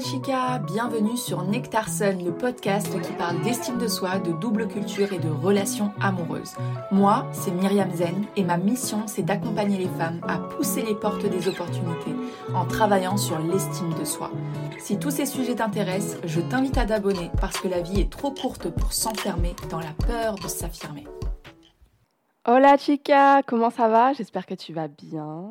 Chica, bienvenue sur Nectar Sun, le podcast qui parle d'estime de soi, de double culture et de relations amoureuses. Moi, c'est Myriam Zen et ma mission, c'est d'accompagner les femmes à pousser les portes des opportunités en travaillant sur l'estime de soi. Si tous ces sujets t'intéressent, je t'invite à t'abonner parce que la vie est trop courte pour s'enfermer dans la peur de s'affirmer. Hola chica, comment ça va? J'espère que tu vas bien.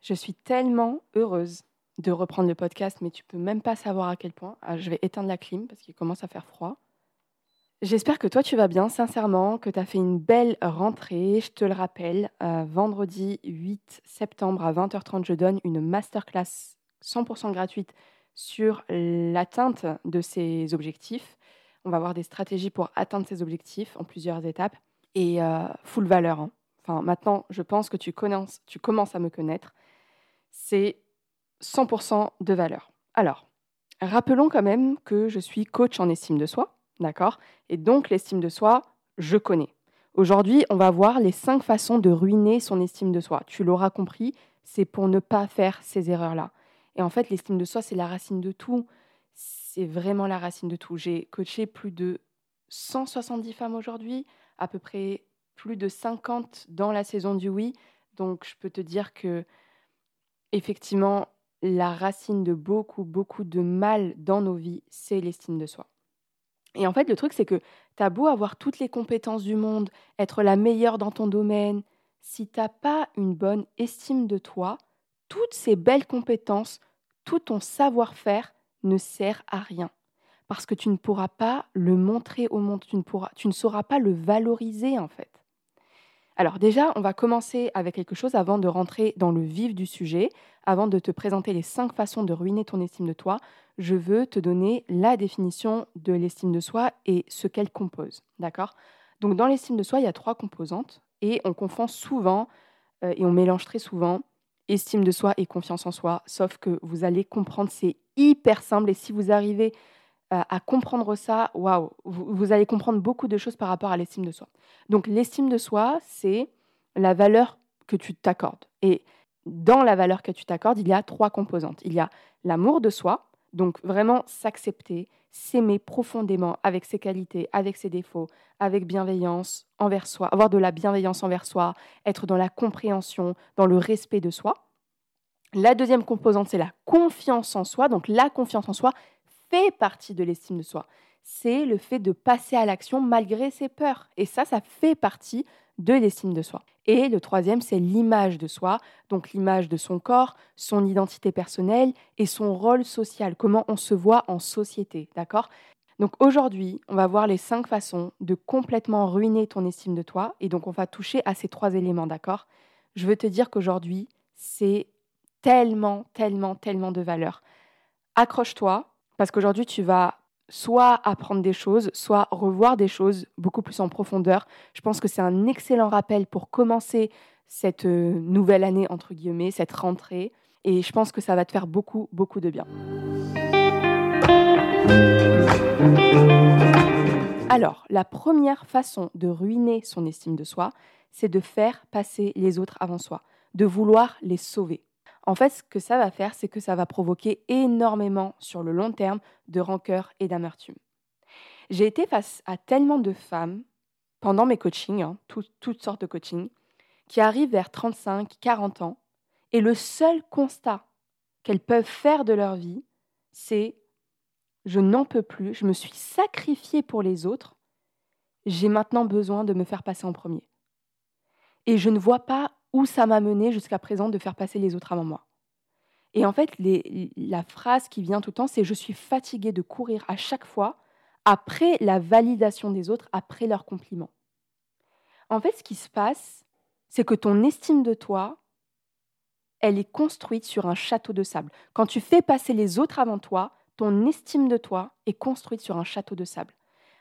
Je suis tellement heureuse de reprendre le podcast, mais tu peux même pas savoir à quel point. Ah, je vais éteindre la clim parce qu'il commence à faire froid. J'espère que toi tu vas bien, sincèrement, que tu as fait une belle rentrée. Je te le rappelle, euh, vendredi 8 septembre à 20h30, je donne une masterclass 100% gratuite sur l'atteinte de ces objectifs. On va voir des stratégies pour atteindre ces objectifs en plusieurs étapes et euh, full valeur. Hein. Enfin, maintenant, je pense que tu, tu commences à me connaître. C'est 100% de valeur. Alors, rappelons quand même que je suis coach en estime de soi, d'accord? Et donc, l'estime de soi, je connais. Aujourd'hui, on va voir les cinq façons de ruiner son estime de soi. Tu l'auras compris, c'est pour ne pas faire ces erreurs-là. Et en fait, l'estime de soi, c'est la racine de tout. C'est vraiment la racine de tout. J'ai coaché plus de 170 femmes aujourd'hui, à peu près plus de 50 dans la saison du oui. Donc, je peux te dire que, effectivement, la racine de beaucoup, beaucoup de mal dans nos vies, c'est l'estime de soi. Et en fait, le truc, c'est que tu as beau avoir toutes les compétences du monde, être la meilleure dans ton domaine, si tu n'as pas une bonne estime de toi, toutes ces belles compétences, tout ton savoir-faire ne sert à rien. Parce que tu ne pourras pas le montrer au monde, tu ne, pourras, tu ne sauras pas le valoriser en fait. Alors déjà, on va commencer avec quelque chose avant de rentrer dans le vif du sujet. Avant de te présenter les cinq façons de ruiner ton estime de toi, je veux te donner la définition de l'estime de soi et ce qu'elle compose. D'accord? Donc dans l'estime de soi, il y a trois composantes et on confond souvent euh, et on mélange très souvent estime de soi et confiance en soi, sauf que vous allez comprendre, c'est hyper simple et si vous arrivez à comprendre ça, waouh, vous, allez comprendre beaucoup de choses par rapport à l'estime de soi. Donc l'estime de soi, c'est la valeur que tu t'accordes. Et dans la valeur que tu t'accordes, il y a trois composantes. Il y a l'amour de soi, donc vraiment s'accepter, s'aimer profondément avec ses qualités, avec ses défauts, avec bienveillance envers soi, avoir de la bienveillance envers soi, être dans la compréhension, dans le respect de soi. La deuxième composante, c'est la confiance en soi. Donc la confiance en soi, fait partie de l'estime de soi. C'est le fait de passer à l'action malgré ses peurs. Et ça, ça fait partie de l'estime de soi. Et le troisième, c'est l'image de soi, donc l'image de son corps, son identité personnelle et son rôle social, comment on se voit en société, d'accord? Donc aujourd'hui, on va voir les cinq façons de complètement ruiner ton estime de toi, et donc on va toucher à ces trois éléments, d'accord? Je veux te dire qu'aujourd'hui, c'est tellement, tellement, tellement de valeur. Accroche-toi, parce qu'aujourd'hui, tu vas soit apprendre des choses, soit revoir des choses beaucoup plus en profondeur. Je pense que c'est un excellent rappel pour commencer cette euh, nouvelle année, entre guillemets, cette rentrée. Et je pense que ça va te faire beaucoup, beaucoup de bien. Alors, la première façon de ruiner son estime de soi, c'est de faire passer les autres avant soi, de vouloir les sauver en fait, ce que ça va faire, c'est que ça va provoquer énormément sur le long terme de rancœur et d'amertume. J'ai été face à tellement de femmes pendant mes coachings, hein, toutes sortes de coachings, qui arrivent vers 35, 40 ans, et le seul constat qu'elles peuvent faire de leur vie, c'est je n'en peux plus, je me suis sacrifiée pour les autres, j'ai maintenant besoin de me faire passer en premier. Et je ne vois pas où ça m'a mené jusqu'à présent de faire passer les autres avant moi. Et en fait, la phrase qui vient tout le temps, c'est je suis fatiguée de courir à chaque fois après la validation des autres, après leurs compliments. En fait, ce qui se passe, c'est que ton estime de toi, elle est construite sur un château de sable. Quand tu fais passer les autres avant toi, ton estime de toi est construite sur un château de sable.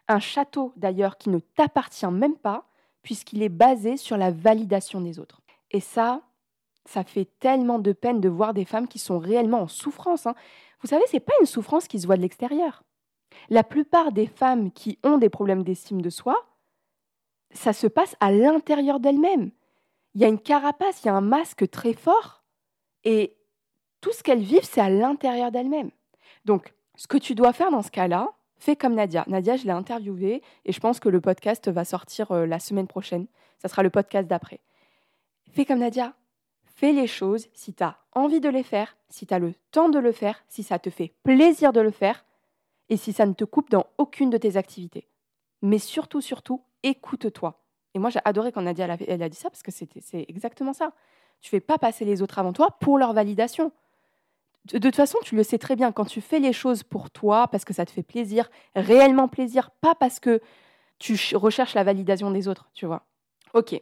Un château d'ailleurs qui ne t'appartient même pas, puisqu'il est basé sur la validation des autres. Et ça, ça fait tellement de peine de voir des femmes qui sont réellement en souffrance. Hein. Vous savez, ce n'est pas une souffrance qui se voit de l'extérieur. La plupart des femmes qui ont des problèmes d'estime de soi, ça se passe à l'intérieur d'elles-mêmes. Il y a une carapace, il y a un masque très fort, et tout ce qu'elles vivent, c'est à l'intérieur d'elles-mêmes. Donc, ce que tu dois faire dans ce cas-là, fais comme Nadia. Nadia, je l'ai interviewée et je pense que le podcast va sortir euh, la semaine prochaine. Ça sera le podcast d'après. Fais comme Nadia. Fais les choses si tu as envie de les faire, si tu as le temps de le faire, si ça te fait plaisir de le faire et si ça ne te coupe dans aucune de tes activités. Mais surtout, surtout, écoute-toi. Et moi, j'ai adoré quand Nadia a dit ça parce que c'est exactement ça. Tu fais pas passer les autres avant toi pour leur validation. De, toute façon, tu le sais très bien, quand tu fais les choses pour toi, parce que ça te fait plaisir, réellement plaisir, pas parce que tu recherches la validation des autres, tu vois. Ok.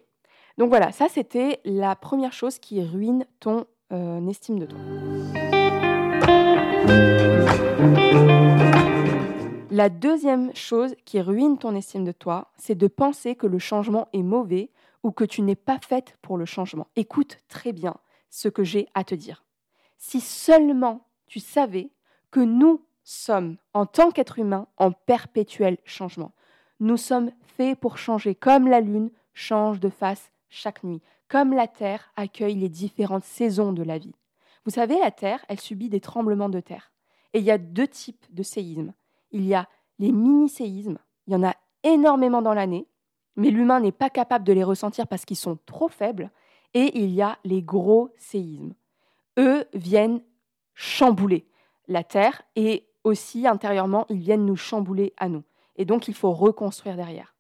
Donc voilà, ça c'était la première chose qui ruine ton euh, estime de toi. La deuxième chose qui ruine ton estime de toi, c'est de penser que le changement est mauvais ou que tu n'es pas faite pour le changement. Écoute très bien ce que j'ai à te dire. Si seulement tu savais que nous sommes, en tant qu'êtres humains, en perpétuel changement. Nous sommes faits pour changer, comme la Lune change de face chaque nuit, comme la Terre accueille les différentes saisons de la vie. Vous savez, la Terre, elle subit des tremblements de terre. Et il y a deux types de séismes. Il y a les mini-séismes, il y en a énormément dans l'année, mais l'humain n'est pas capable de les ressentir parce qu'ils sont trop faibles. Et il y a les gros séismes. Eux viennent chambouler la Terre et aussi intérieurement, ils viennent nous chambouler à nous. Et donc, il faut reconstruire derrière.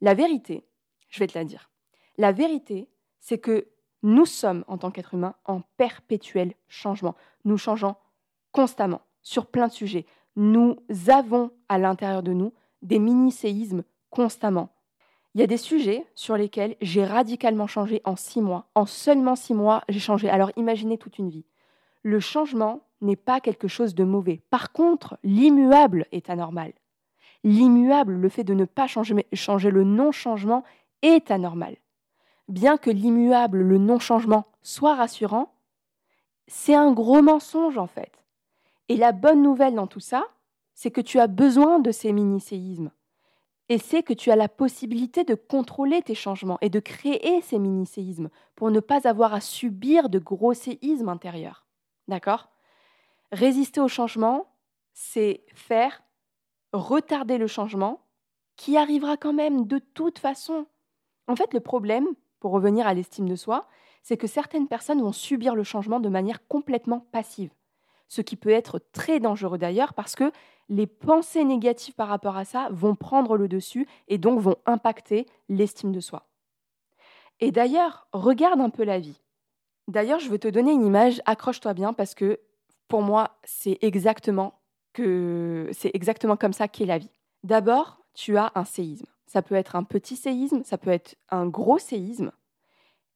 La vérité, je vais te la dire, la vérité, c'est que nous sommes, en tant qu'êtres humains, en perpétuel changement. Nous changeons constamment sur plein de sujets. Nous avons à l'intérieur de nous des mini-séismes constamment. Il y a des sujets sur lesquels j'ai radicalement changé en six mois. En seulement six mois, j'ai changé. Alors imaginez toute une vie. Le changement n'est pas quelque chose de mauvais. Par contre, l'immuable est anormal. L'immuable, le fait de ne pas changer, changer le non-changement, est anormal. Bien que l'immuable, le non-changement, soit rassurant, c'est un gros mensonge en fait. Et la bonne nouvelle dans tout ça, c'est que tu as besoin de ces mini-séismes et c'est que tu as la possibilité de contrôler tes changements et de créer ces mini-séismes pour ne pas avoir à subir de gros séismes intérieurs. D'accord? Résister au changement, c'est faire retarder le changement qui arrivera quand même de toute façon. En fait, le problème, pour revenir à l'estime de soi, c'est que certaines personnes vont subir le changement de manière complètement passive. Ce qui peut être très dangereux d'ailleurs parce que les pensées négatives par rapport à ça vont prendre le dessus et donc vont impacter l'estime de soi. Et d'ailleurs, regarde un peu la vie. D'ailleurs, je veux te donner une image, accroche-toi bien parce que pour moi, c'est exactement c'est exactement comme ça qu'est la vie. D'abord, tu as un séisme. Ça peut être un petit séisme, ça peut être un gros séisme.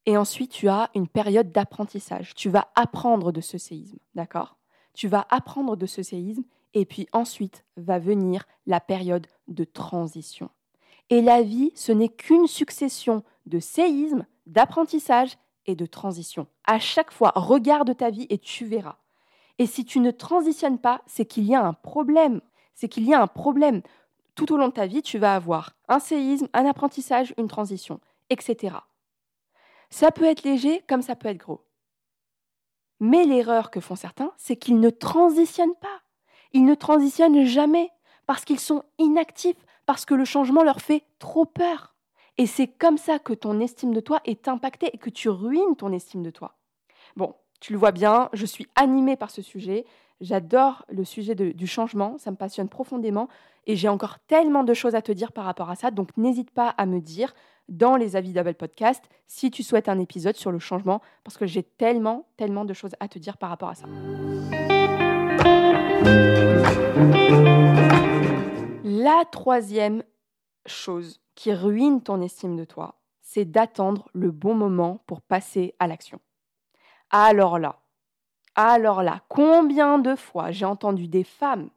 Et ensuite, tu as une période d'apprentissage. Tu vas apprendre de ce séisme, d'accord? Tu vas apprendre de ce séisme et puis ensuite va venir la période de transition. Et la vie, ce n'est qu'une succession de séismes, d'apprentissage et de transition. À chaque fois, regarde ta vie et tu verras. Et si tu ne transitionnes pas, c'est qu'il y a un problème. C'est qu'il y a un problème. Tout au long de ta vie, tu vas avoir un séisme, un apprentissage, une transition, etc. Ça peut être léger comme ça peut être gros. Mais l'erreur que font certains, c'est qu'ils ne transitionnent pas. Ils ne transitionnent jamais parce qu'ils sont inactifs, parce que le changement leur fait trop peur. Et c'est comme ça que ton estime de toi est impactée et que tu ruines ton estime de toi. Bon, tu le vois bien, je suis animée par ce sujet. J'adore le sujet du changement, ça me passionne profondément et j'ai encore tellement de choses à te dire par rapport à ça. Donc n'hésite pas à me dire dans les avis d'Abel Podcast si tu souhaites un épisode sur le changement parce que j'ai tellement, tellement de choses à te dire par rapport à ça. La troisième chose qui ruine ton estime de toi, c'est d'attendre le bon moment pour passer à l'action. Alors là, alors là, combien de fois j'ai entendu des femmes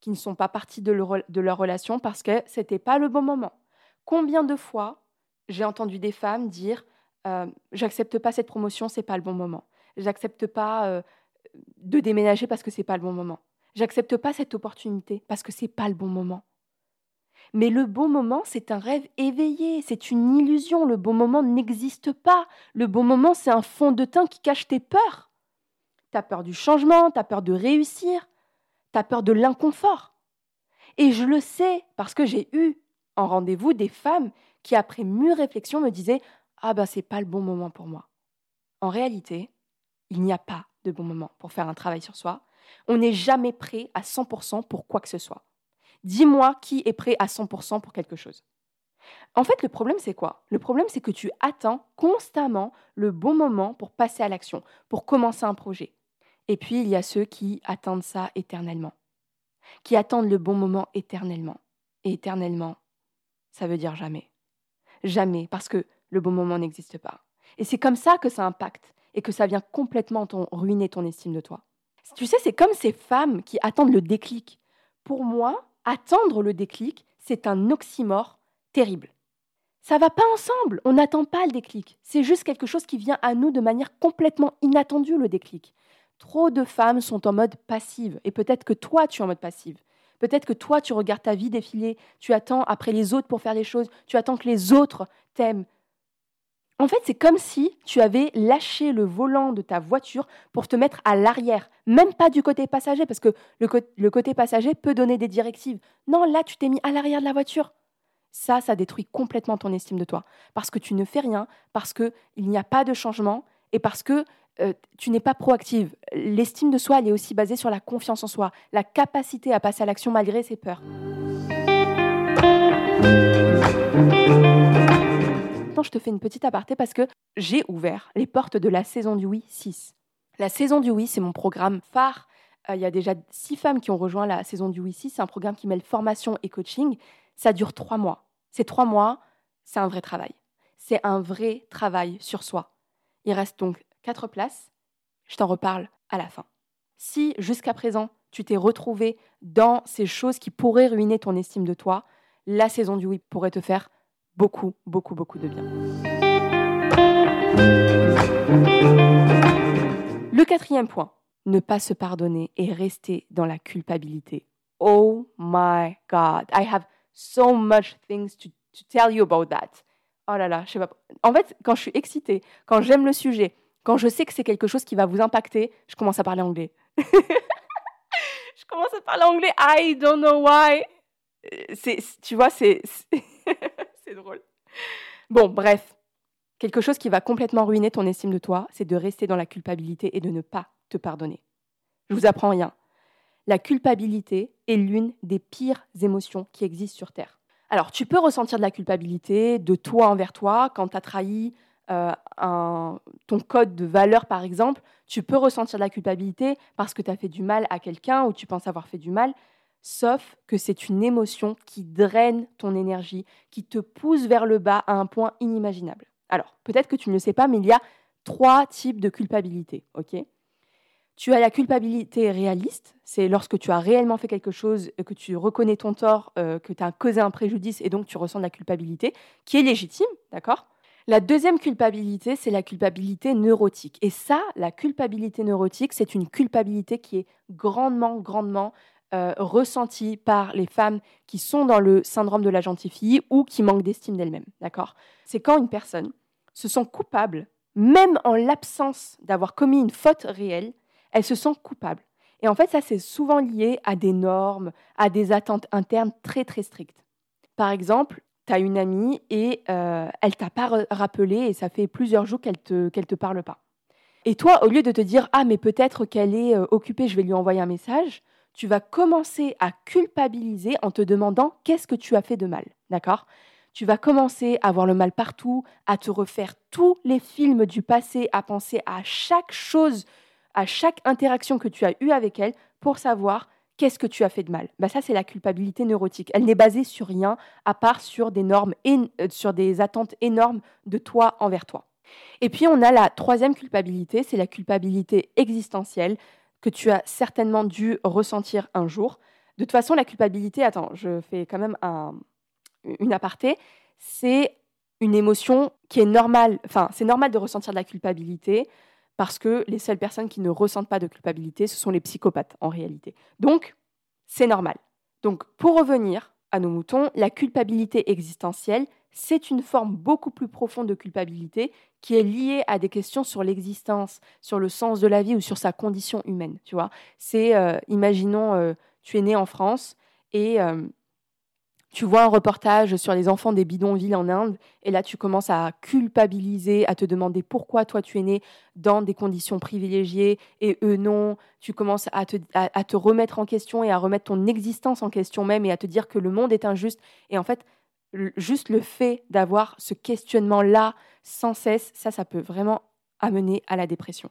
qui ne sont pas parties de leur, relation parce que c'était pas le bon moment? Combien de fois j'ai entendu des femmes dire euh, j'accepte pas cette promotion, c'est pas le bon moment. J'accepte pas euh, de déménager parce que c'est pas le bon moment. J'accepte pas cette opportunité parce que c'est pas le bon moment. Mais le bon moment, c'est un rêve éveillé, c'est une illusion. Le bon moment n'existe pas. Le bon moment, c'est un fond de teint qui cache tes peurs. Tu as peur du changement, tu as peur de réussir, tu as peur de l'inconfort. Et je le sais parce que j'ai eu en rendez-vous des femmes qui, après mûre réflexion, me disaient Ah ben, c'est pas le bon moment pour moi. En réalité, il n'y a pas de bon moment pour faire un travail sur soi. On n'est jamais prêt à 100% pour quoi que ce soit. Dis-moi qui est prêt à 100% pour quelque chose. En fait, le problème, c'est quoi? Le problème, c'est que tu attends constamment le bon moment pour passer à l'action, pour commencer un projet. Et puis, il y a ceux qui attendent ça éternellement, qui attendent le bon moment éternellement. Et éternellement, ça veut dire jamais. Jamais, parce que le bon moment n'existe pas. Et c'est comme ça que ça impacte et que ça vient complètement ruiner ton estime de toi. Tu sais, c'est comme ces femmes qui attendent le déclic. Pour moi, attendre le déclic, c'est un oxymore terrible. Ça va pas ensemble, on n'attend pas le déclic. C'est juste quelque chose qui vient à nous de manière complètement inattendue, le déclic. Trop de femmes sont en mode passive, et peut-être que toi, tu es en mode passive. Peut-être que toi, tu regardes ta vie défiler, tu attends après les autres pour faire des choses, tu attends que les autres t'aiment. En fait, c'est comme si tu avais lâché le volant de ta voiture pour te mettre à l'arrière, même pas du côté passager, parce que le, le côté passager peut donner des directives. Non, là, tu t'es mis à l'arrière de la voiture. Ça, ça détruit complètement ton estime de toi. Parce que tu ne fais rien, parce qu'il n'y a pas de changement et parce que euh, tu n'es pas proactive. L'estime de soi, elle est aussi basée sur la confiance en soi, la capacité à passer à l'action malgré ses peurs. Maintenant, je te fais une petite aparté parce que j'ai ouvert les portes de la saison du Oui 6. La saison du Oui, c'est mon programme phare. Euh, il y a déjà six femmes qui ont rejoint la saison du Oui 6. C'est un programme qui mêle formation et coaching. Ça dure trois mois. Ces trois mois, c'est un vrai travail. C'est un vrai travail sur soi. Il reste donc quatre places. Je t'en reparle à la fin. Si jusqu'à présent, tu t'es retrouvé dans ces choses qui pourraient ruiner ton estime de toi, la saison du oui pourrait te faire beaucoup, beaucoup, beaucoup de bien. Le quatrième point, ne pas se pardonner et rester dans la culpabilité. Oh my God, I have so much things to, to tell you about that. Oh là là, je sais pas. En fait, quand je suis excitée, quand j'aime le sujet, quand je sais que c'est quelque chose qui va vous impacter, je commence à parler anglais. je commence à parler anglais. I don't know why. C'est, tu vois, c'est, c'est drôle. Bon, bref. Quelque chose qui va complètement ruiner ton estime de toi, c'est de rester dans la culpabilité et de ne pas te pardonner. Je vous apprends rien la culpabilité est l'une des pires émotions qui existent sur Terre. Alors, tu peux ressentir de la culpabilité de toi envers toi quand tu as trahi euh, ton code de valeur, par exemple. Tu peux ressentir de la culpabilité parce que tu as fait du mal à quelqu'un ou tu penses avoir fait du mal. Sauf que c'est une émotion qui draine ton énergie, qui te pousse vers le bas à un point inimaginable. Alors, peut-être que tu ne le sais pas, mais il y a trois types de culpabilité. ok? Tu as la culpabilité réaliste, c'est lorsque tu as réellement fait quelque chose, que tu reconnais ton tort, euh, que tu as causé un préjudice et donc tu ressens de la culpabilité, qui est légitime, d'accord? La deuxième culpabilité, c'est la culpabilité neurotique. Et ça, la culpabilité neurotique, c'est une culpabilité qui est grandement, grandement euh, ressentie par les femmes qui sont dans le syndrome de la gentille fille ou qui manquent d'estime d'elles-mêmes, d'accord? C'est quand une personne se sent coupable, même en l'absence d'avoir commis une faute réelle, elle se sent coupable. Et en fait, ça, c'est souvent lié à des normes, à des attentes internes très, très strictes. Par exemple, tu as une amie et euh, elle t'a pas rappelé et ça fait plusieurs jours qu'elle ne te, te parle pas. Et toi, au lieu de te dire Ah, mais peut-être qu'elle est euh, occupée, je vais lui envoyer un message, tu vas commencer à culpabiliser en te demandant qu'est-ce que tu as fait de mal? D'accord? Tu vas commencer à voir le mal partout, à te refaire tous les films du passé, à penser à chaque chose à chaque interaction que tu as eue avec elle pour savoir qu'est-ce que tu as fait de mal. Bah ça, c'est la culpabilité neurotique. Elle n'est basée sur rien à part sur des normes, et euh, sur des attentes énormes de toi envers toi. Et puis, on a la troisième culpabilité, c'est la culpabilité existentielle que tu as certainement dû ressentir un jour. De toute façon, la culpabilité, attends, je fais quand même un, une aparté, c'est une émotion qui est normale, enfin, c'est normal de ressentir de la culpabilité parce que les seules personnes qui ne ressentent pas de culpabilité, ce sont les psychopathes en réalité. Donc, c'est normal. Donc, pour revenir à nos moutons, la culpabilité existentielle, c'est une forme beaucoup plus profonde de culpabilité qui est liée à des questions sur l'existence, sur le sens de la vie ou sur sa condition humaine. Tu vois, c'est, euh, imaginons, euh, tu es né en France et euh, tu vois un reportage sur les enfants des bidonvilles en Inde, et là tu commences à culpabiliser, à te demander pourquoi toi tu es né dans des conditions privilégiées et eux non. Tu commences à te, à te remettre en question et à remettre ton existence en question même et à te dire que le monde est injuste. Et en fait, juste le fait d'avoir ce questionnement-là sans cesse, ça, ça peut vraiment amener à la dépression.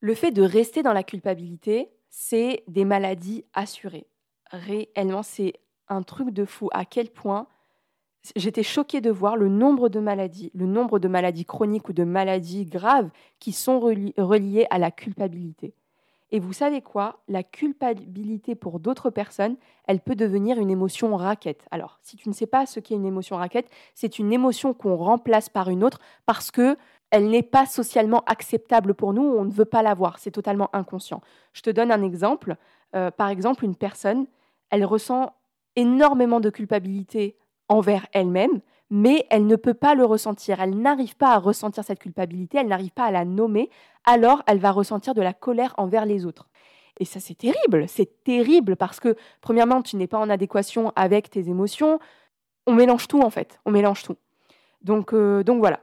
Le fait de rester dans la culpabilité, c'est des maladies assurées. Réellement, c'est un truc de fou à quel point j'étais choquée de voir le nombre de maladies, le nombre de maladies chroniques ou de maladies graves qui sont reliées à la culpabilité. Et vous savez quoi? La culpabilité pour d'autres personnes, elle peut devenir une émotion raquette. Alors, si tu ne sais pas ce qu'est une émotion raquette, c'est une émotion qu'on remplace par une autre parce que elle n'est pas socialement acceptable pour nous, on ne veut pas l'avoir, c'est totalement inconscient. Je te donne un exemple. Euh, par exemple, une personne, elle ressent énormément de culpabilité envers elle-même, mais elle ne peut pas le ressentir. Elle n'arrive pas à ressentir cette culpabilité, elle n'arrive pas à la nommer, alors elle va ressentir de la colère envers les autres. Et ça, c'est terrible, c'est terrible parce que, premièrement, tu n'es pas en adéquation avec tes émotions. On mélange tout, en fait, on mélange tout. Donc, euh, voilà,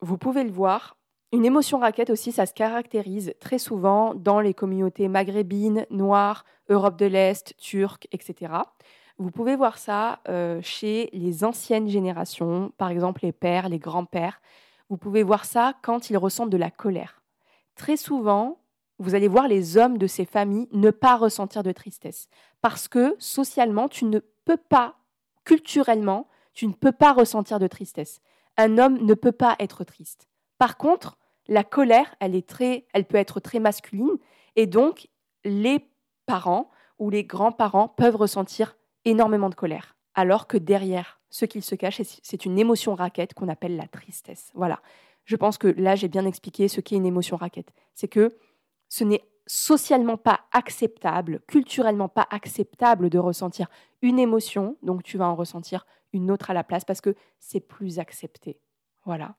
vous pouvez le voir. Une émotion raquette aussi, ça se caractérise très souvent dans les communautés maghrébines, noires, Europe de l'Est, turques, etc. Vous pouvez voir ça euh, chez les anciennes générations, par exemple les pères, les grands-pères. Vous pouvez voir ça quand ils ressentent de la colère. Très souvent, vous allez voir les hommes de ces familles ne pas ressentir de tristesse. Parce que socialement, tu ne peux pas, culturellement, tu ne peux pas ressentir de tristesse. Un homme ne peut pas être triste. Par contre, la colère, elle, est très, elle peut être très masculine. Et donc, les parents ou les grands-parents peuvent ressentir énormément de colère. Alors que derrière ce qu'il se cache, c'est une émotion raquette qu'on appelle la tristesse. Voilà. Je pense que là, j'ai bien expliqué ce qu'est une émotion raquette. C'est que ce n'est socialement pas acceptable, culturellement pas acceptable de ressentir une émotion, donc tu vas en ressentir une autre à la place parce que c'est plus accepté. Voilà.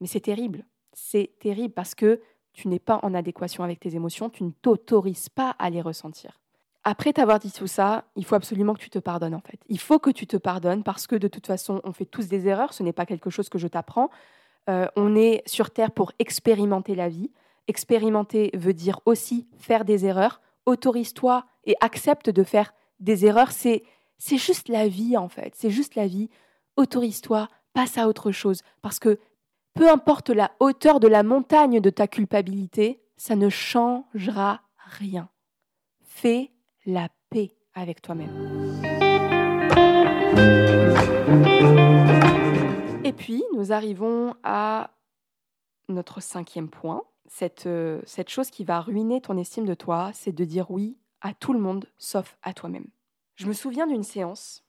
Mais c'est terrible. C'est terrible parce que tu n'es pas en adéquation avec tes émotions, tu ne t'autorises pas à les ressentir. Après t'avoir dit tout ça, il faut absolument que tu te pardonnes en fait. Il faut que tu te pardonnes parce que de toute façon, on fait tous des erreurs. Ce n'est pas quelque chose que je t'apprends. Euh, on est sur Terre pour expérimenter la vie. Expérimenter veut dire aussi faire des erreurs. Autorise-toi et accepte de faire des erreurs. C'est c'est juste la vie en fait. C'est juste la vie. Autorise-toi, passe à autre chose parce que peu importe la hauteur de la montagne de ta culpabilité, ça ne changera rien. Fais la paix avec toi-même. Et puis, nous arrivons à notre cinquième point. Cette, euh, cette chose qui va ruiner ton estime de toi, c'est de dire oui à tout le monde sauf à toi-même. Je me souviens d'une séance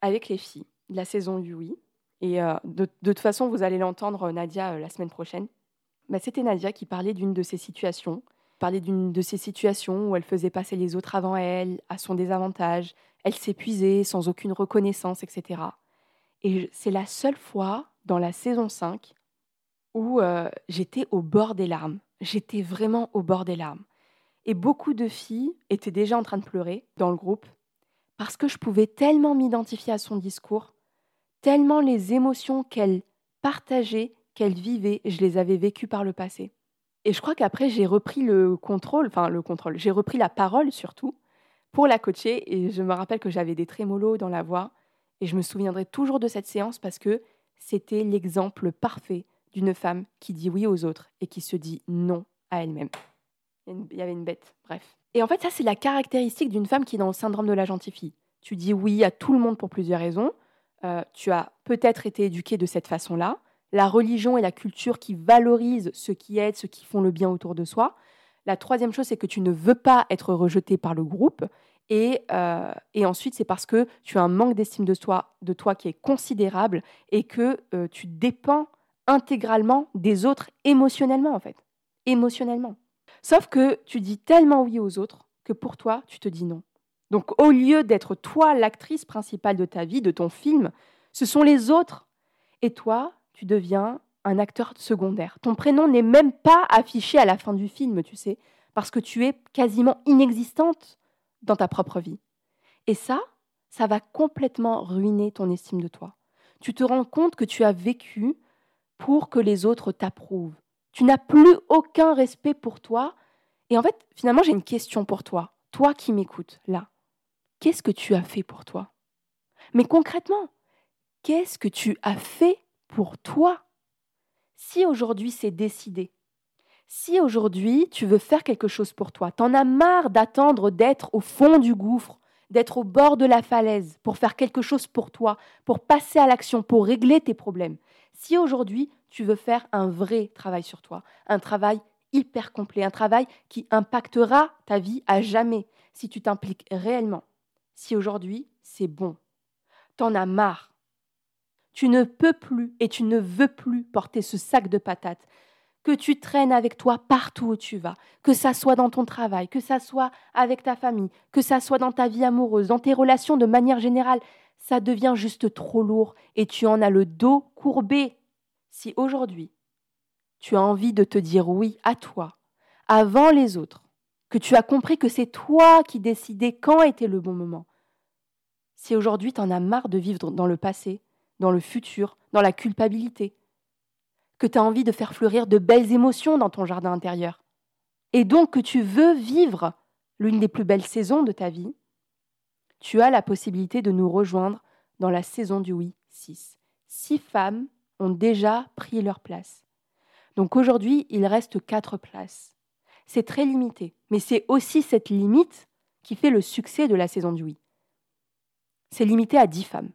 avec les filles de la saison du oui. Et euh, de, toute façon, vous allez l'entendre, Nadia, euh, la semaine prochaine. Bah, C'était Nadia qui parlait d'une de ces situations d'une de ces situations où elle faisait passer les autres avant elle, à son désavantage, elle s'épuisait sans aucune reconnaissance, etc. Et c'est la seule fois dans la saison 5 où euh, j'étais au bord des larmes. J'étais vraiment au bord des larmes. Et beaucoup de filles étaient déjà en train de pleurer dans le groupe parce que je pouvais tellement m'identifier à son discours, tellement les émotions qu'elle partageait, qu'elle vivait, je les avais vécues par le passé. Et je crois qu'après, j'ai repris le contrôle, enfin le contrôle, j'ai repris la parole surtout pour la coacher. Et je me rappelle que j'avais des trémolos dans la voix. Et je me souviendrai toujours de cette séance parce que c'était l'exemple parfait d'une femme qui dit oui aux autres et qui se dit non à elle-même. Il y avait une bête, bref. Et en fait, ça, c'est la caractéristique d'une femme qui est dans le syndrome de la gentille fille. Tu dis oui à tout le monde pour plusieurs raisons. Euh, tu as peut-être été éduquée de cette façon-là la religion et la culture qui valorisent ceux qui aident, ceux qui font le bien autour de soi. La troisième chose, c'est que tu ne veux pas être rejeté par le groupe. Et, euh, ensuite, c'est parce que tu as un manque d'estime de toi, de toi qui est considérable et que euh, tu dépends intégralement des autres émotionnellement, en fait. Émotionnellement. Sauf que tu dis tellement oui aux autres que pour toi, tu te dis non. Donc, au lieu d'être toi l'actrice principale de ta vie, de ton film, ce sont les autres Et toi, tu deviens un acteur secondaire. Ton prénom n'est même pas affiché à la fin du film, tu sais, parce que tu es quasiment inexistante dans ta propre vie. Et ça, ça va complètement ruiner ton estime de toi. Tu te rends compte que tu as vécu pour que les autres t'approuvent. Tu n'as plus aucun respect pour toi. Et en fait, finalement, j'ai une question pour toi. Toi qui m'écoutes là, qu'est-ce que tu as fait pour toi? Mais concrètement, qu'est-ce que tu as fait pour toi Si aujourd'hui c'est décidé, si aujourd'hui tu veux faire quelque chose pour toi, t'en as marre d'attendre d'être au fond du gouffre, d'être au bord de la falaise pour faire quelque chose pour toi, pour passer à l'action, pour régler tes problèmes. Si aujourd'hui tu veux faire un vrai travail sur toi, un travail hyper complet, un travail qui impactera ta vie à jamais, si tu t'impliques réellement, si aujourd'hui c'est bon, t'en as marre, tu ne peux plus et tu ne veux plus porter ce sac de patates que tu traînes avec toi partout où tu vas, que ça soit dans ton travail, que ça soit avec ta famille, que ça soit dans ta vie amoureuse, dans tes relations de manière générale, ça devient juste trop lourd et tu en as le dos courbé. Si aujourd'hui, tu as envie de te dire oui à toi, avant les autres, que tu as compris que c'est toi qui décidais quand était le bon moment, si aujourd'hui tu en as marre de vivre dans le passé, dans le futur, dans la culpabilité, que tu as envie de faire fleurir de belles émotions dans ton jardin intérieur, et donc que tu veux vivre l'une des plus belles saisons de ta vie, tu as la possibilité de nous rejoindre dans la saison du oui 6. Six femmes ont déjà pris leur place. Donc aujourd'hui, il reste quatre places. C'est très limité, mais c'est aussi cette limite qui fait le succès de la saison du oui. C'est limité à dix femmes.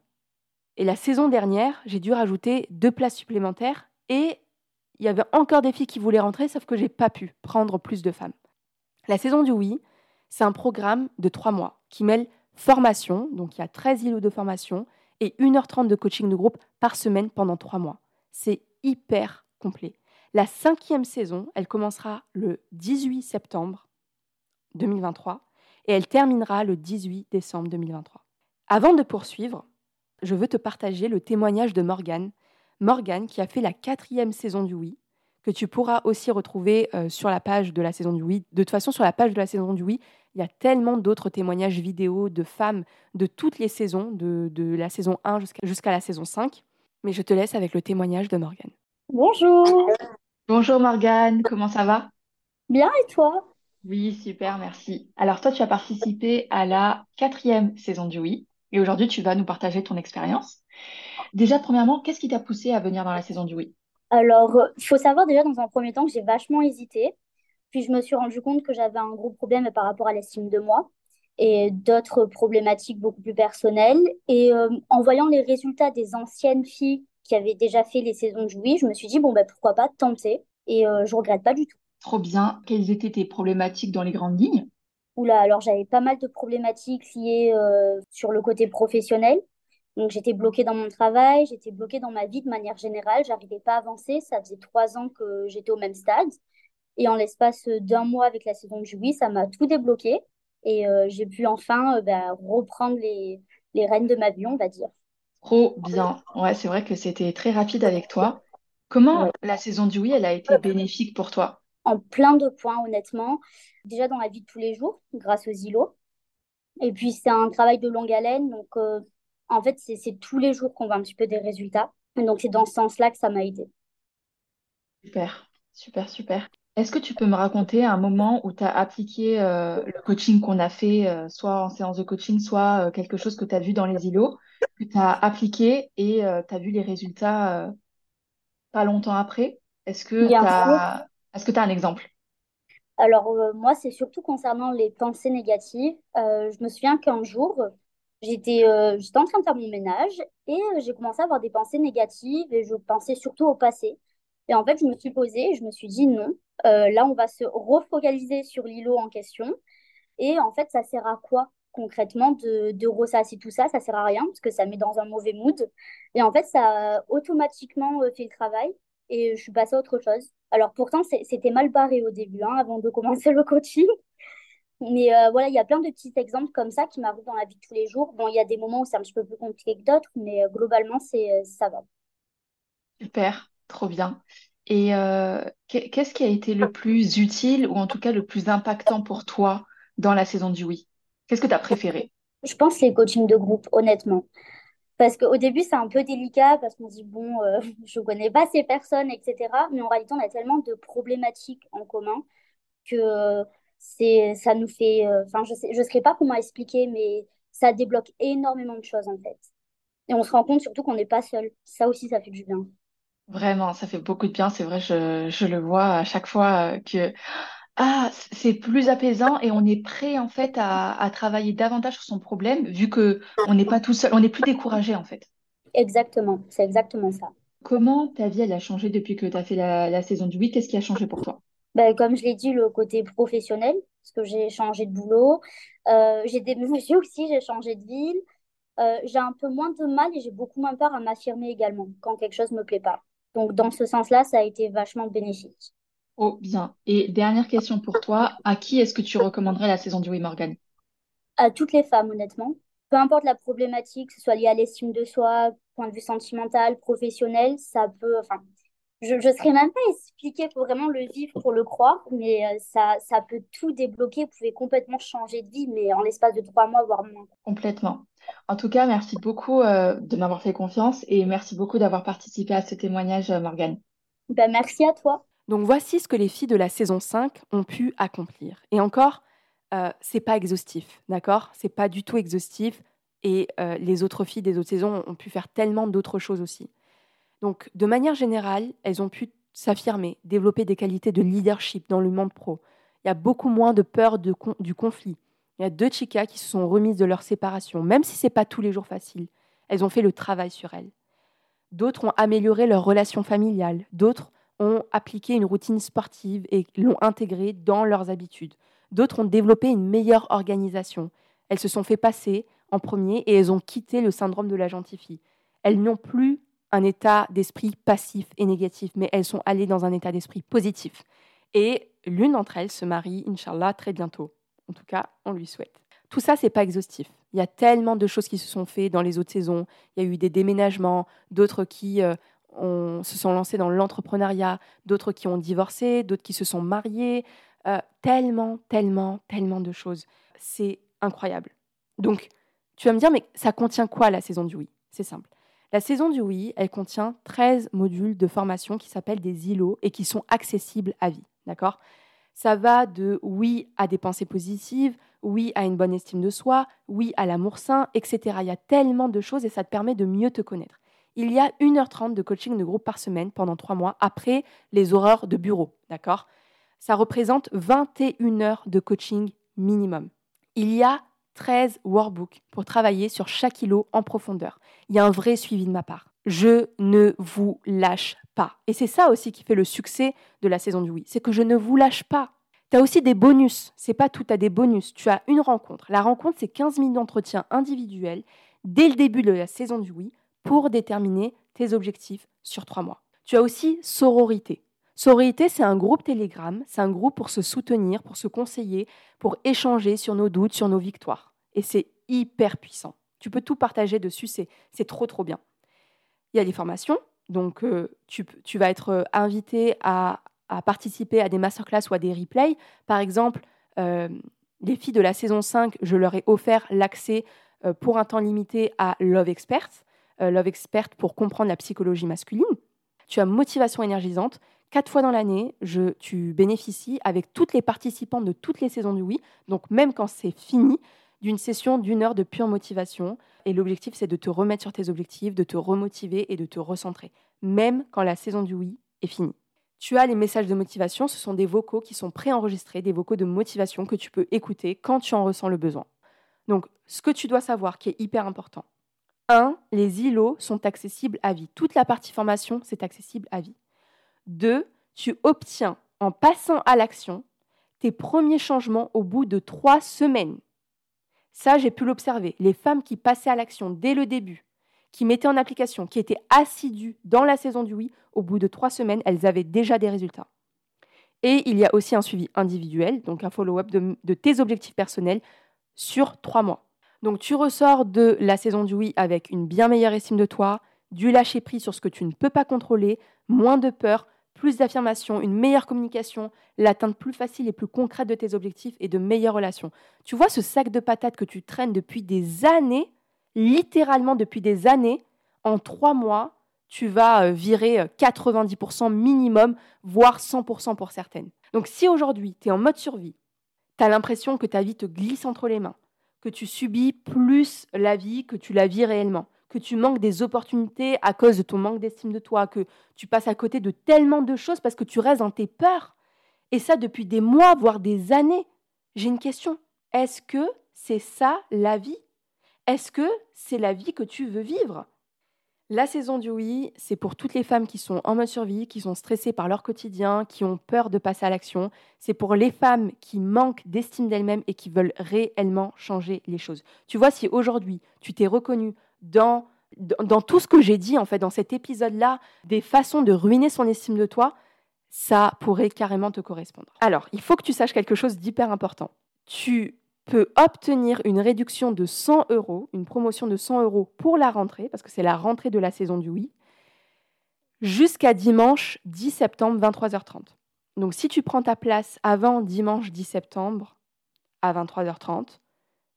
Et la saison dernière, j'ai dû rajouter deux places supplémentaires et il y avait encore des filles qui voulaient rentrer, sauf que j'ai pas pu prendre plus de femmes. La saison du oui, c'est un programme de trois mois qui mêle formation, donc il y a 13 îlots de formation, et 1h30 de coaching de groupe par semaine pendant trois mois. C'est hyper complet. La cinquième saison, elle commencera le 18 septembre 2023 et elle terminera le 18 décembre 2023. Avant de poursuivre, je veux te partager le témoignage de Morgane, Morgane, qui a fait la quatrième saison du Oui, que tu pourras aussi retrouver euh, sur la page de la saison du Oui. De toute façon, sur la page de la saison du Oui, il y a tellement d'autres témoignages vidéo de femmes de toutes les saisons, de, la saison 1 jusqu'à la saison 5. Mais je te laisse avec le témoignage de Morgane. Bonjour. Bonjour Morgane, comment ça va? Bien et toi? Oui, super, merci. Alors toi, tu as participé à la quatrième saison du Oui et aujourd'hui, tu vas nous partager ton expérience. Déjà, premièrement, qu'est-ce qui t'a poussé à venir dans la saison du oui Alors, il faut savoir déjà dans un premier temps que j'ai vachement hésité. Puis je me suis rendu compte que j'avais un gros problème par rapport à l'estime de moi et d'autres problématiques beaucoup plus personnelles. Et euh, en voyant les résultats des anciennes filles qui avaient déjà fait les saisons du oui, je me suis dit, bon, ben, pourquoi pas tenter? Et euh, je regrette pas du tout. Trop bien. Quelles étaient tes problématiques dans les grandes lignes? Oula, alors j'avais pas mal de problématiques liées euh, sur le côté professionnel. Donc j'étais bloquée dans mon travail, j'étais bloquée dans ma vie de manière générale, j'arrivais pas à avancer. Ça faisait trois ans que j'étais au même stade. Et en l'espace d'un mois avec la saison de juillet, ça m'a tout débloqué. Et euh, j'ai pu enfin euh, bah, reprendre les, les rênes de ma vie, on va dire. Trop bien. Ouais, c'est vrai que c'était très rapide avec toi. Comment la saison du oui, elle a été bénéfique pour toi? En plein de points, honnêtement. Déjà dans la vie de tous les jours, grâce aux îlots. Et puis c'est un travail de longue haleine, donc euh, en fait, c'est tous les jours qu'on voit un petit peu des résultats. Donc, c'est dans ce sens-là que ça m'a aidé. Super, super, super. Est-ce que tu peux me raconter un moment où tu as appliqué euh, le coaching qu'on a fait, euh, soit en séance de coaching, soit euh, quelque chose que tu as vu dans les îlots, que tu as appliqué et tu as vu les résultats pas longtemps après? Est-ce que tu as... Est-ce que tu as un exemple? Alors, moi, c'est surtout concernant les pensées négatives. je me souviens qu'un jour, J'étais euh, en train de faire mon ménage et euh, j'ai commencé à avoir des pensées négatives et je pensais surtout au passé. Et en fait, je me suis posée et je me suis dit non, euh, là, on va se refocaliser sur l'îlot en question. Et en fait, ça sert à quoi concrètement de, de ressasser tout ça? Ça sert à rien parce que ça met dans un mauvais mood. Et en fait, ça a automatiquement fait le travail et je suis passée à autre chose. Alors pourtant, c'était mal barré au début, hein, avant de commencer le coaching. Mais euh, voilà, il y a plein de petits exemples comme ça qui m'arrivent dans la vie de tous les jours. Bon, il y a des moments où c'est un petit peu plus compliqué que d'autres, mais euh, globalement, c'est, euh, ça va. Super, trop bien. Et euh, qu'est-ce qui a été le plus utile ou en tout cas le plus impactant pour toi dans la saison du oui? Qu'est-ce que tu as préféré? Je pense les coachings de groupe, honnêtement. Parce qu'au début, c'est un peu délicat parce qu'on se dit, bon, euh, je ne connais pas ces personnes, etc. Mais en réalité, on a tellement de problématiques en commun que ça nous fait. euh, Enfin, je sais, je sais pas comment expliquer, mais ça débloque énormément de choses, en fait. Et on se rend compte surtout qu'on n'est pas seul. Ça aussi, ça fait du bien. Vraiment, ça fait beaucoup de bien. C'est vrai, je, je le vois à chaque fois euh, que ah, c'est plus apaisant et on est prêt en fait à, à travailler davantage sur son problème vu que on n'est pas tout seul, on n'est plus découragé en fait. Exactement, c'est exactement ça. Comment ta vie elle a changé depuis que tu as fait la, la saison du 8? Qu'est-ce qui a changé pour toi? Ben, comme je l'ai dit, le côté professionnel, parce que j'ai changé de boulot. Euh, j'ai déménagé aussi, j'ai changé de ville. Euh, j'ai un peu moins de mal et j'ai beaucoup moins peur à m'affirmer également quand quelque chose me plaît pas. Donc, dans ce sens-là, ça a été vachement bénéfique. Oh, bien. Et dernière question pour toi, à qui est-ce que tu recommanderais la saison du 8 Morgan? À toutes les femmes, honnêtement. Peu importe la problématique, que ce soit lié à l'estime de soi, point de vue sentimental, professionnel, ça peut, enfin, je ne saurais même pas expliquer, pour vraiment le vivre pour le croire, mais euh, ça, ça peut tout débloquer. Vous pouvez complètement changer de vie, mais en l'espace de trois mois, voire moins. Complètement. En tout cas, merci beaucoup euh, de m'avoir fait confiance et merci beaucoup d'avoir participé à ce témoignage, euh, Morgane. Ben, merci à toi. Donc voici ce que les filles de la saison 5 ont pu accomplir. Et encore, euh, c'est pas exhaustif, d'accord? C'est pas du tout exhaustif. Et euh, les autres filles des autres saisons ont pu faire tellement d'autres choses aussi. Donc, de manière générale, elles ont pu s'affirmer, développer des qualités de leadership dans le monde pro. Il y a beaucoup moins de peur du conflit. Il y a deux chicas qui se sont remises de leur séparation, même si c'est pas tous les jours facile. Elles ont fait le travail sur elles. D'autres ont amélioré leur relation familiale. D'autres ont appliqué une routine sportive et l'ont intégrée dans leurs habitudes. D'autres ont développé une meilleure organisation. Elles se sont fait passer en premier et elles ont quitté le syndrome de la gentille. Elles n'ont plus un état d'esprit passif et négatif, mais elles sont allées dans un état d'esprit positif. Et l'une d'entre elles se marie, Inch'Allah, très bientôt. En tout cas, on lui souhaite. Tout ça, c'est pas exhaustif. Il y a tellement de choses qui se sont faites dans les autres saisons. Il y a eu des déménagements, d'autres qui euh, se sont lancés dans l'entrepreneuriat, d'autres qui ont divorcé, d'autres qui se sont mariés. Euh, tellement, tellement, tellement de choses. C'est incroyable. Donc, tu vas me dire, mais ça contient quoi la saison du oui? C'est simple. La saison du oui, elle contient 13 modules de formation qui s'appellent des îlots et qui sont accessibles à vie. D'accord? Ça va de oui à des pensées positives, oui à une bonne estime de soi, oui à l'amour sain, etc. Il y a tellement de choses et ça te permet de mieux te connaître. Il y a 1h30 de coaching de groupe par semaine pendant 3 mois après les horreurs de bureau. D'accord? Ça représente 21 heures de coaching minimum. Il y a 13 workbooks pour travailler sur chaque îlot en profondeur. Il y a un vrai suivi de ma part. Je ne vous lâche pas. Et c'est ça aussi qui fait le succès de la saison du oui. C'est que je ne vous lâche pas. Tu as aussi des bonus. C'est pas tout, tu as des bonus. Tu as une rencontre. La rencontre, c'est 15 minutes d'entretien individuel dès le début de la saison du oui pour déterminer tes objectifs sur trois mois. Tu as aussi sororité. Sororité, c'est un groupe Telegram, c'est un groupe pour se soutenir, pour se conseiller, pour échanger sur nos doutes, sur nos victoires. Et c'est hyper puissant. Tu peux tout partager dessus, c'est c'est trop trop bien. Il y a des formations, donc euh, tu, tu vas être euh, invité à, participer à des masterclass ou à des replays. Par exemple, euh, les filles de la saison 5, je leur ai offert l'accès pour un temps limité à Love Expert. Euh, Love Expert pour comprendre la psychologie masculine. Tu as motivation énergisante. Quatre fois dans l'année, je- tu bénéficies avec toutes les participantes de toutes les saisons du Oui, donc même quand c'est fini, d'une session d'une heure de pure motivation. Et l'objectif, c'est de te remettre sur tes objectifs, de te remotiver et de te recentrer, même quand la saison du oui est finie. Tu as les messages de motivation, ce sont des vocaux qui sont préenregistrés, des vocaux de motivation que tu peux écouter quand tu en ressens le besoin. Donc, ce que tu dois savoir qui est hyper important. 1. Les îlots sont accessibles à vie. Toute la partie formation, c'est accessible à vie. 2. Tu obtiens, en passant à l'action, tes premiers changements au bout de trois semaines. Ça, j'ai pu l'observer. Les femmes qui passaient à l'action dès le début, qui mettaient en application, qui étaient assidues dans la saison du oui, au bout de trois semaines, elles avaient déjà des résultats. Et il y a aussi un suivi individuel, donc un follow-up de, de tes objectifs personnels sur trois mois. Donc tu ressors de la saison du oui avec une bien meilleure estime de toi, du lâcher-prise sur ce que tu ne peux pas contrôler, moins de peur, plus d'affirmation, une meilleure communication, l'atteinte plus facile et plus concrète de tes objectifs et de meilleures relations. Tu vois ce sac de patates que tu traînes depuis des années, littéralement depuis des années, en trois mois, tu vas euh, virer 90% euh, minimum, voire 100% pour certaines. Donc si aujourd'hui, tu es en mode survie, tu as l'impression que ta vie te glisse entre les mains, que tu subis plus la vie que tu la vis réellement, que tu manques des opportunités à cause de ton manque d'estime de toi, que tu passes à côté de tellement de choses parce que tu restes dans tes peurs. Et ça depuis des mois, voire des années. J'ai une question. Est-ce que c'est ça la vie? Est-ce que c'est la vie que tu veux vivre? La saison du oui, c'est pour toutes les femmes qui sont en mode survie, qui sont stressées par leur quotidien, qui ont peur de passer à l'action. C'est pour les femmes qui manquent d'estime d'elles-mêmes et qui veulent réellement changer les choses. Tu vois, si aujourd'hui tu t'es reconnue dans, dans tout ce que j'ai dit en fait dans cet épisode-là, des façons de ruiner son estime de toi, ça pourrait carrément te correspondre. Alors, il faut que tu saches quelque chose d'hyper important. Tu peut obtenir une réduction de 100 euros, une promotion de 100 euros pour la rentrée, parce que c'est la rentrée de la saison du oui, jusqu'à dimanche 10 septembre, 23h30. Donc si tu prends ta place avant dimanche 10 septembre à 23h30,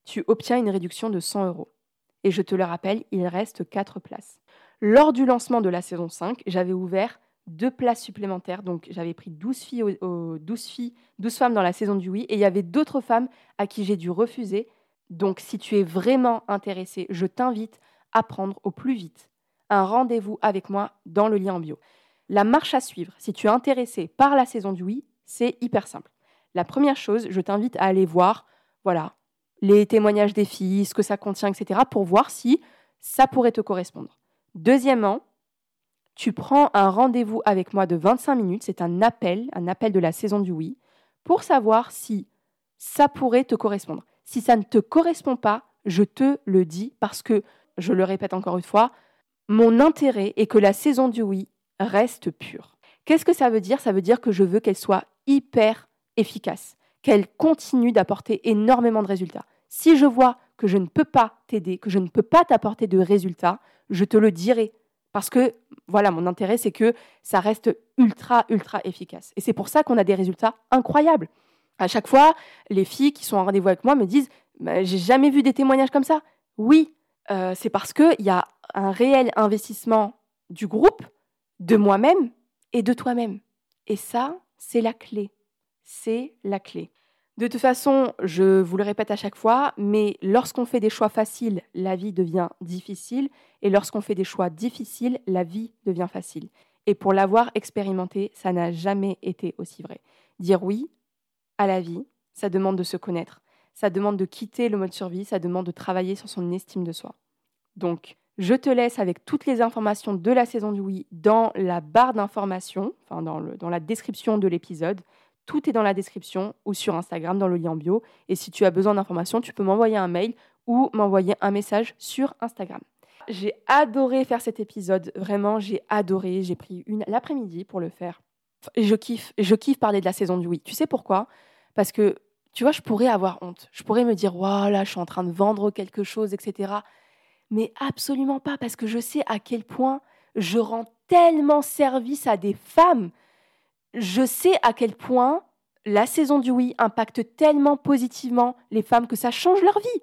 tu obtiens une réduction de 100 euros. Et je te le rappelle, il reste 4 places. Lors du lancement de la saison 5, j'avais ouvert deux places supplémentaires. Donc j'avais pris 12 filles, 12 filles, 12 femmes dans la saison du oui, et il y avait d'autres femmes à qui j'ai dû refuser. Donc si tu es vraiment intéressé, je t'invite à prendre au plus vite un rendez-vous avec moi dans le lien en bio. La marche à suivre, si tu es intéressé par la saison du oui, c'est hyper simple. La première chose, je t'invite à aller voir, voilà, les témoignages des filles, ce que ça contient, etc., pour voir si ça pourrait te correspondre. Deuxièmement, tu prends un rendez-vous avec moi de 25 minutes, c'est un appel, un appel de la saison du oui, pour savoir si ça pourrait te correspondre. Si ça ne te correspond pas, je te le dis parce que, je le répète encore une fois, mon intérêt est que la saison du oui reste pure. Qu'est-ce que ça veut dire? Ça veut dire que je veux qu'elle soit hyper efficace, qu'elle continue d'apporter énormément de résultats. Si je vois que je ne peux pas t'aider, que je ne peux pas t'apporter de résultats, je te le dirai parce que, voilà, mon intérêt, c'est que ça reste ultra, ultra efficace. Et c'est pour ça qu'on a des résultats incroyables. À chaque fois, les filles qui sont en rendez-vous avec moi me disent bah, J'ai jamais vu des témoignages comme ça. Oui, euh, c'est parce qu'il y a un réel investissement du groupe, de moi-même et de toi-même. Et ça, c'est la clé. C'est la clé. De toute façon, je vous le répète à chaque fois, mais lorsqu'on fait des choix faciles, la vie devient difficile, et lorsqu'on fait des choix difficiles, la vie devient facile. Et pour l'avoir expérimenté, ça n'a jamais été aussi vrai. Dire oui à la vie, ça demande de se connaître, ça demande de quitter le mode survie, ça demande de travailler sur son estime de soi. Donc, je te laisse avec toutes les informations de la saison du oui dans la barre d'informations, enfin dans, dans la description de l'épisode. Tout est dans la description ou sur Instagram dans le lien bio. Et si tu as besoin d'informations, tu peux m'envoyer un mail ou m'envoyer un message sur Instagram. J'ai adoré faire cet épisode, vraiment, j'ai adoré. J'ai pris une l'après-midi pour le faire. Je kiffe, je kiffe parler de la saison du oui. Tu sais pourquoi? Parce que, tu vois, je pourrais avoir honte. Je pourrais me dire, voilà, je suis en train de vendre quelque chose, etc. Mais absolument pas, parce que je sais à quel point je rends tellement service à des femmes je sais à quel point la saison du oui impacte tellement positivement les femmes que ça change leur vie.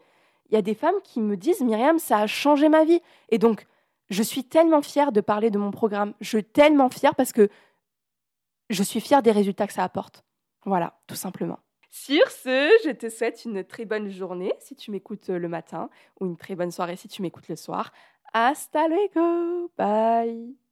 Il y a des femmes qui me disent Myriam, ça a changé ma vie. Et donc, je suis tellement fière de parler de mon programme. Je suis tellement fière parce que je suis fière des résultats que ça apporte. Voilà, tout simplement. Sur ce, je te souhaite une très bonne journée si tu m'écoutes le matin ou une très bonne soirée si tu m'écoutes le soir. Hasta luego. Bye.